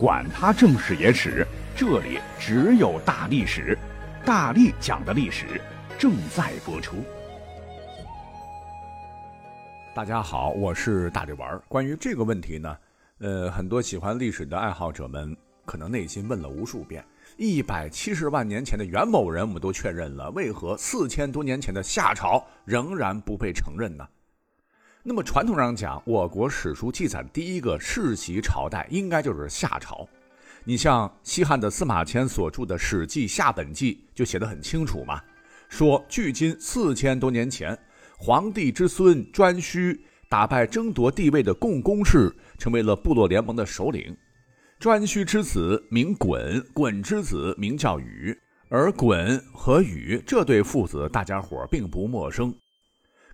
管他正史野史，这里只有大历史，大力讲的历史正在播出。大家好，我是大力丸。儿。关于这个问题呢，呃，很多喜欢历史的爱好者们可能内心问了无数遍：一百七十万年前的元某人我们都确认了，为何四千多年前的夏朝仍然不被承认呢？那么传统上讲，我国史书记载第一个世袭朝代应该就是夏朝。你像西汉的司马迁所著的《史记·夏本纪》就写得很清楚嘛，说距今四千多年前，皇帝之孙颛顼打败争夺帝位的共工氏，成为了部落联盟的首领。颛顼之子名鲧，鲧之子名叫禹，而鲧和禹这对父子，大家伙并不陌生。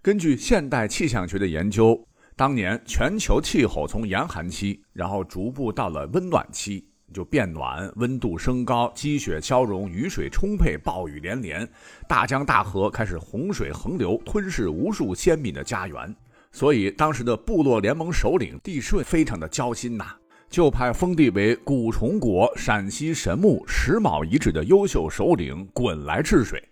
根据现代气象学的研究，当年全球气候从严寒期，然后逐步到了温暖期，就变暖，温度升高，积雪消融，雨水充沛，暴雨连连，大江大河开始洪水横流，吞噬无数先民的家园。所以，当时的部落联盟首领帝舜非常的焦心呐，就派封地为古崇国陕西神木石卯遗址的优秀首领鲧来治水。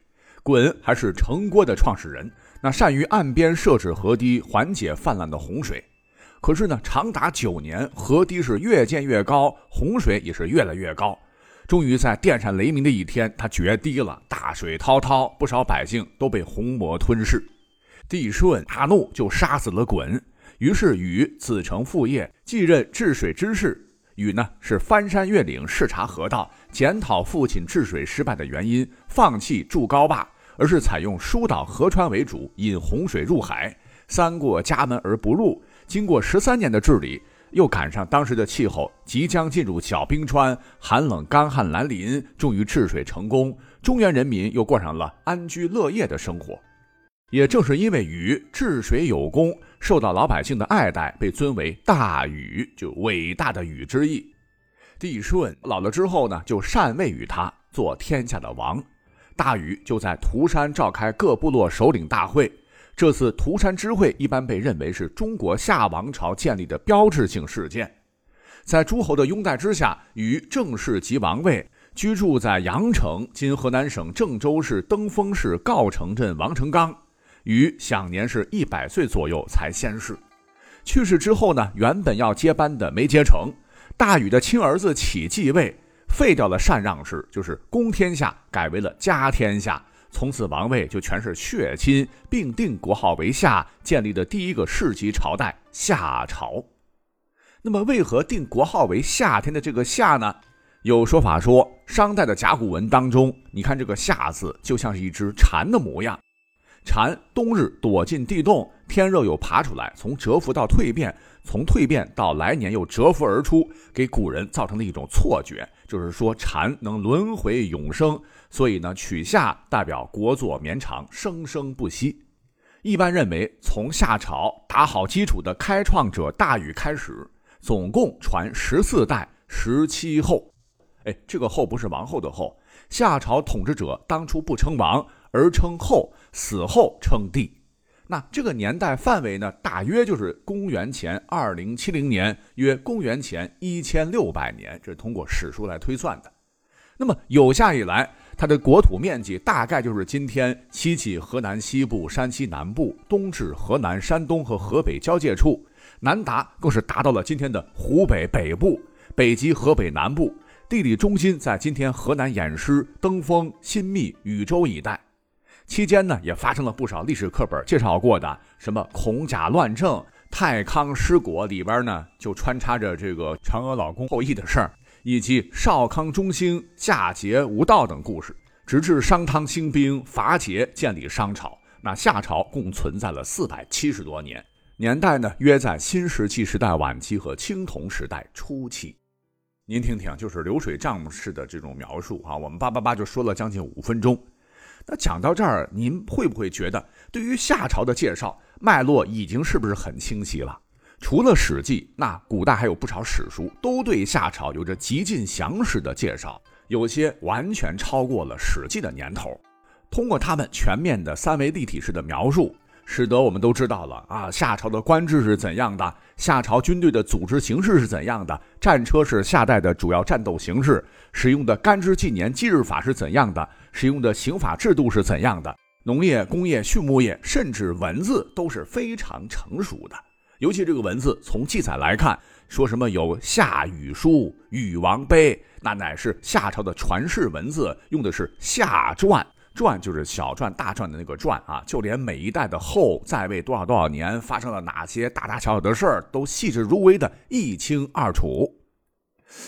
鲧还是城郭的创始人。那善于岸边设置河堤，缓解泛滥的洪水。可是呢，长达九年，河堤是越建越高，洪水也是越来越高。终于在电闪雷鸣的一天，他决堤了，大水滔滔，不少百姓都被洪魔吞噬。帝舜大怒，就杀死了鲧。于是禹子承父业，继任治水之事。禹呢，是翻山越岭视察河道，检讨父亲治水失败的原因，放弃筑高坝。而是采用疏导河川为主，引洪水入海，三过家门而不入。经过十三年的治理，又赶上当时的气候即将进入小冰川，寒冷干旱来临，终于治水成功。中原人民又过上了安居乐业的生活。也正是因为禹治水有功，受到老百姓的爱戴，被尊为大禹，就伟大的禹之意。帝舜老了之后呢，就禅位于他，做天下的王。大禹就在涂山召开各部落首领大会。这次涂山之会一般被认为是中国夏王朝建立的标志性事件。在诸侯的拥戴之下，禹正式即王位，居住在阳城（今河南省郑州市登封市郜城镇王城岗）。禹享年是一百岁左右才仙逝。去世之后呢，原本要接班的没接成，大禹的亲儿子启继位。废掉了禅让制，就是公天下，改为了家天下。从此王位就全是血亲，并定国号为夏，建立的第一个世袭朝代夏朝。那么，为何定国号为夏天的这个夏呢？有说法说，商代的甲骨文当中，你看这个夏字就像是一只蝉的模样。蝉冬日躲进地洞，天热又爬出来，从蛰伏到蜕变，从蜕变到来年又蛰伏而出，给古人造成了一种错觉，就是说蝉能轮回永生，所以呢，取夏代表国祚绵长，生生不息。一般认为，从夏朝打好基础的开创者大禹开始，总共传十四代十七后。哎，这个后不是王后的后，夏朝统治者当初不称王。而称后，死后称帝。那这个年代范围呢，大约就是公元前二零七零年，约公元前一千六百年，这是通过史书来推算的。那么有夏以来，它的国土面积大概就是今天西起河南西部、山西南部，东至河南、山东和河北交界处，南达更是达到了今天的湖北北部，北及河北南部，地理中心在今天河南偃师、登封、新密、禹州一带。期间呢，也发生了不少历史课本介绍过的什么孔甲乱政、太康失国，里边呢就穿插着这个嫦娥老公后羿的事儿，以及少康中兴、夏桀无道等故事，直至商汤兴兵伐桀，建立商朝。那夏朝共存在了四百七十多年，年代呢约在新石器时代晚期和青铜时代初期。您听听，就是流水账式的这种描述啊，我们叭叭叭就说了将近五分钟。那讲到这儿，您会不会觉得对于夏朝的介绍脉络已经是不是很清晰了？除了《史记》，那古代还有不少史书都对夏朝有着极尽详实的介绍，有些完全超过了《史记》的年头。通过他们全面的三维立体式的描述，使得我们都知道了啊，夏朝的官制是怎样的，夏朝军队的组织形式是怎样的，战车是夏代的主要战斗形式，使用的干支纪年纪日法是怎样的，使用的刑法制度是怎样的，农业、工业、畜牧业，甚至文字都是非常成熟的。尤其这个文字，从记载来看，说什么有夏禹书、禹王碑，那乃是夏朝的传世文字，用的是夏传。传就是小传、大传的那个传啊，就连每一代的后在位多少多少年，发生了哪些大大小小的事儿，都细致入微的一清二楚。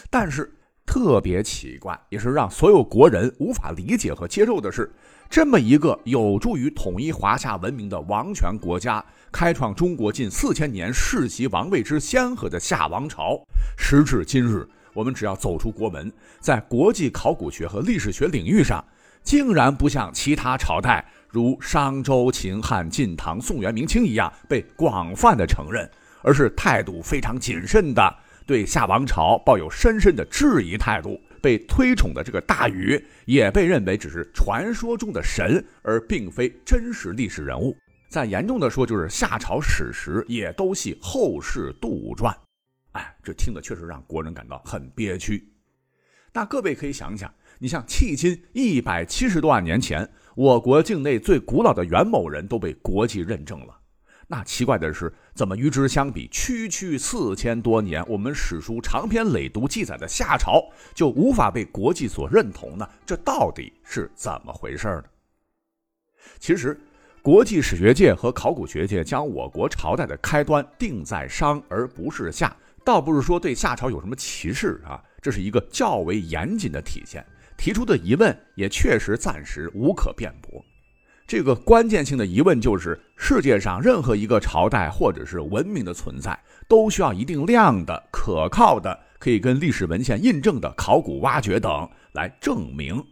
但是特别奇怪，也是让所有国人无法理解和接受的是，这么一个有助于统一华夏文明的王权国家，开创中国近四千年世袭王位之先河的夏王朝，时至今日，我们只要走出国门，在国际考古学和历史学领域上。竟然不像其他朝代，如商周、秦汉、晋唐、宋元、明清一样被广泛的承认，而是态度非常谨慎的对夏王朝抱有深深的质疑态度。被推崇的这个大禹也被认为只是传说中的神，而并非真实历史人物。再严重的说，就是夏朝史实也都系后世杜撰。哎，这听的确实让国人感到很憋屈。那各位可以想想。你像迄今一百七十多万年前，我国境内最古老的元谋人都被国际认证了。那奇怪的是，怎么与之相比，区区四千多年，我们史书长篇累牍记载的夏朝就无法被国际所认同呢？这到底是怎么回事呢？其实，国际史学界和考古学界将我国朝代的开端定在商，而不是夏，倒不是说对夏朝有什么歧视啊，这是一个较为严谨的体现。提出的疑问也确实暂时无可辩驳。这个关键性的疑问就是：世界上任何一个朝代或者是文明的存在，都需要一定量的可靠的、可以跟历史文献印证的考古挖掘等来证明。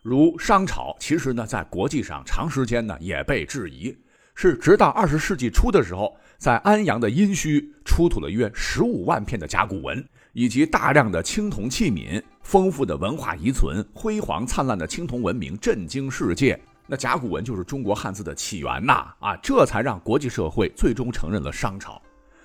如商朝，其实呢，在国际上长时间呢也被质疑，是直到二十世纪初的时候，在安阳的殷墟出土了约十五万片的甲骨文。以及大量的青铜器皿、丰富的文化遗存、辉煌灿烂的青铜文明震惊世界。那甲骨文就是中国汉字的起源呐！啊，这才让国际社会最终承认了商朝。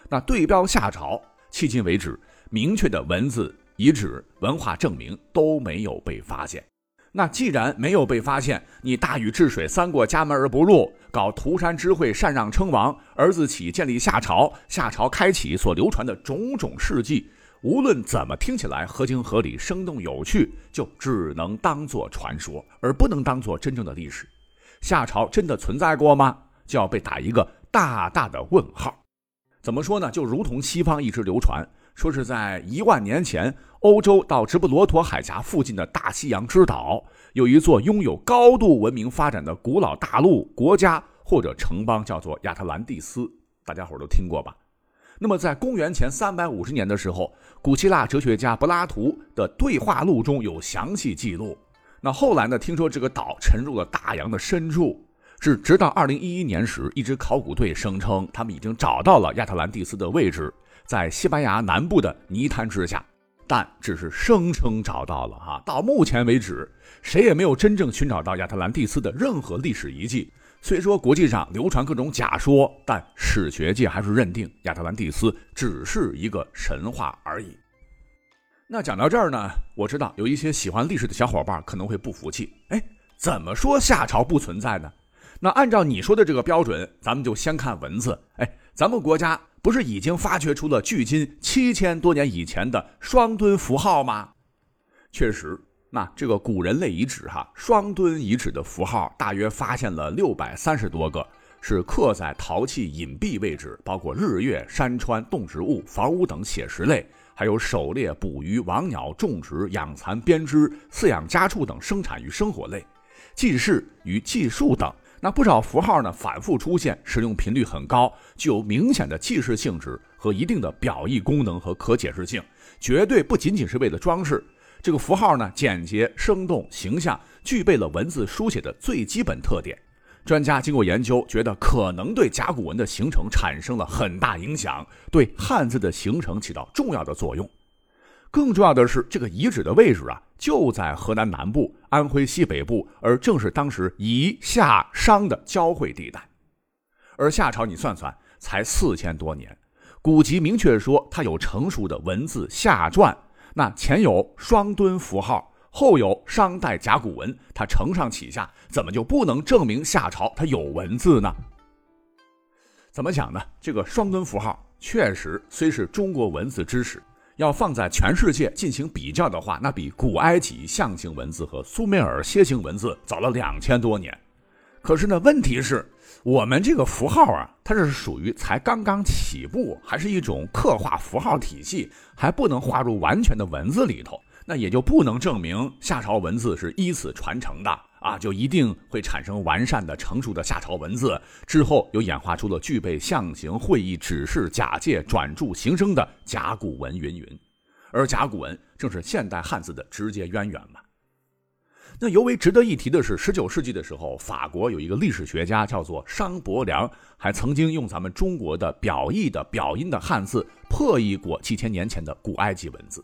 那对标夏朝，迄今为止，明确的文字遗址、文化证明都没有被发现。那既然没有被发现，你大禹治水三过家门而不入，搞涂山之会禅让称王，儿子起建立夏朝，夏朝开启所流传的种种事迹。无论怎么听起来合情合理、生动有趣，就只能当做传说，而不能当做真正的历史。夏朝真的存在过吗？就要被打一个大大的问号。怎么说呢？就如同西方一直流传，说是在一万年前，欧洲到直布罗陀海峡附近的大西洋之岛，有一座拥有高度文明发展的古老大陆、国家或者城邦，叫做亚特兰蒂斯。大家伙都听过吧？那么，在公元前三百五十年的时候，古希腊哲学家柏拉图的对话录中有详细记录。那后来呢？听说这个岛沉入了大洋的深处，是直到二零一一年时，一支考古队声称他们已经找到了亚特兰蒂斯的位置，在西班牙南部的泥滩之下，但只是声称找到了哈。到目前为止，谁也没有真正寻找到亚特兰蒂斯的任何历史遗迹。虽说国际上流传各种假说，但史学界还是认定亚特兰蒂斯只是一个神话而已。那讲到这儿呢，我知道有一些喜欢历史的小伙伴可能会不服气。哎，怎么说夏朝不存在呢？那按照你说的这个标准，咱们就先看文字。哎，咱们国家不是已经发掘出了距今七千多年以前的双墩符号吗？确实。那这个古人类遗址哈，双墩遗址的符号大约发现了六百三十多个，是刻在陶器隐蔽位置，包括日月、山川、动植物、房屋等写实类，还有狩猎、捕鱼、王鸟、种植、养蚕、编织、饲养家畜等生产与生活类，记事与记述等。那不少符号呢，反复出现，使用频率很高，具有明显的记事性质和一定的表意功能和可解释性，绝对不仅仅是为了装饰。这个符号呢，简洁、生动、形象，具备了文字书写的最基本特点。专家经过研究，觉得可能对甲骨文的形成产生了很大影响，对汉字的形成起到重要的作用。更重要的是，这个遗址的位置啊，就在河南南部、安徽西北部，而正是当时夷夏商的交汇地带。而夏朝你算算，才四千多年。古籍明确说，它有成熟的文字夏传，那前有双墩符号，后有商代甲骨文，它承上启下，怎么就不能证明夏朝它有文字呢？怎么讲呢？这个双墩符号确实虽是中国文字知识，要放在全世界进行比较的话，那比古埃及象形文字和苏美尔楔形文字早了两千多年。可是呢，问题是，我们这个符号啊，它是属于才刚刚起步，还是一种刻画符号体系，还不能划入完全的文字里头，那也就不能证明夏朝文字是依此传承的啊，就一定会产生完善的、成熟的夏朝文字，之后又演化出了具备象形、会意、指示、假借、转注、形声的甲骨文云云，而甲骨文正是现代汉字的直接渊源嘛。那尤为值得一提的是，十九世纪的时候，法国有一个历史学家叫做商伯良，还曾经用咱们中国的表意的表音的汉字破译过几千年前的古埃及文字。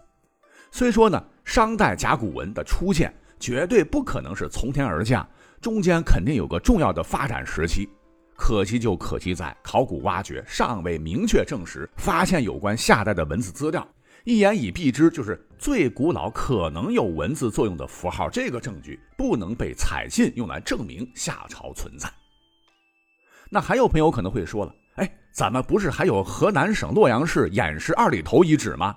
虽说呢，商代甲骨文的出现绝对不可能是从天而降，中间肯定有个重要的发展时期。可惜就可惜在考古挖掘尚未明确证实发现有关夏代的文字资料。一言以蔽之，就是最古老可能有文字作用的符号，这个证据不能被采信用来证明夏朝存在。那还有朋友可能会说了，哎，咱们不是还有河南省洛阳市偃师二里头遗址吗？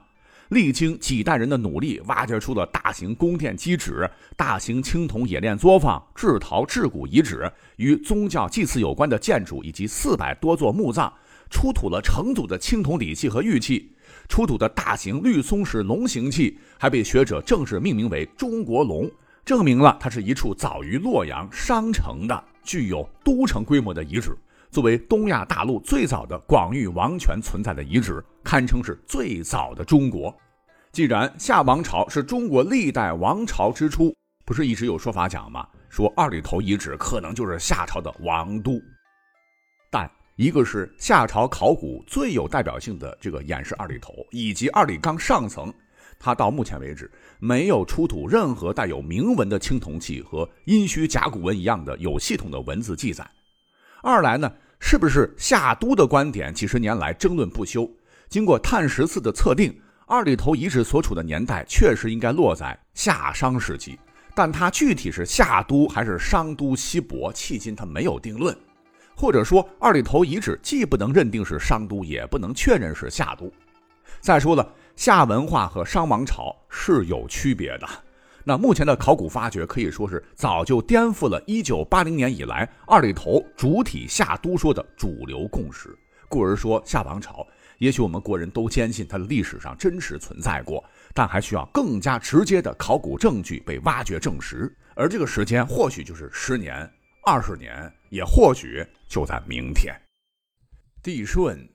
历经几代人的努力，挖掘出了大型宫殿基址、大型青铜冶炼作坊、制陶制骨遗址，与宗教祭祀有关的建筑，以及四百多座墓葬，出土了成组的青铜礼器和玉器。出土的大型绿松石龙形器还被学者正式命名为“中国龙”，证明了它是一处早于洛阳商城的、具有都城规模的遗址。作为东亚大陆最早的广域王权存在的遗址，堪称是最早的中国。既然夏王朝是中国历代王朝之初，不是一直有说法讲吗？说二里头遗址可能就是夏朝的王都，但。一个是夏朝考古最有代表性的这个偃师二里头，以及二里岗上层，它到目前为止没有出土任何带有铭文的青铜器和殷墟甲骨文一样的有系统的文字记载。二来呢，是不是夏都的观点几十年来争论不休？经过碳十四的测定，二里头遗址所处的年代确实应该落在夏商时期，但它具体是夏都还是商都西伯，迄今它没有定论。或者说，二里头遗址既不能认定是商都，也不能确认是夏都。再说了，夏文化和商王朝是有区别的。那目前的考古发掘可以说是早就颠覆了1980年以来二里头主体夏都说的主流共识。故而说，夏王朝也许我们国人都坚信它的历史上真实存在过，但还需要更加直接的考古证据被挖掘证实。而这个时间或许就是十年。二十年，也或许就在明天。帝舜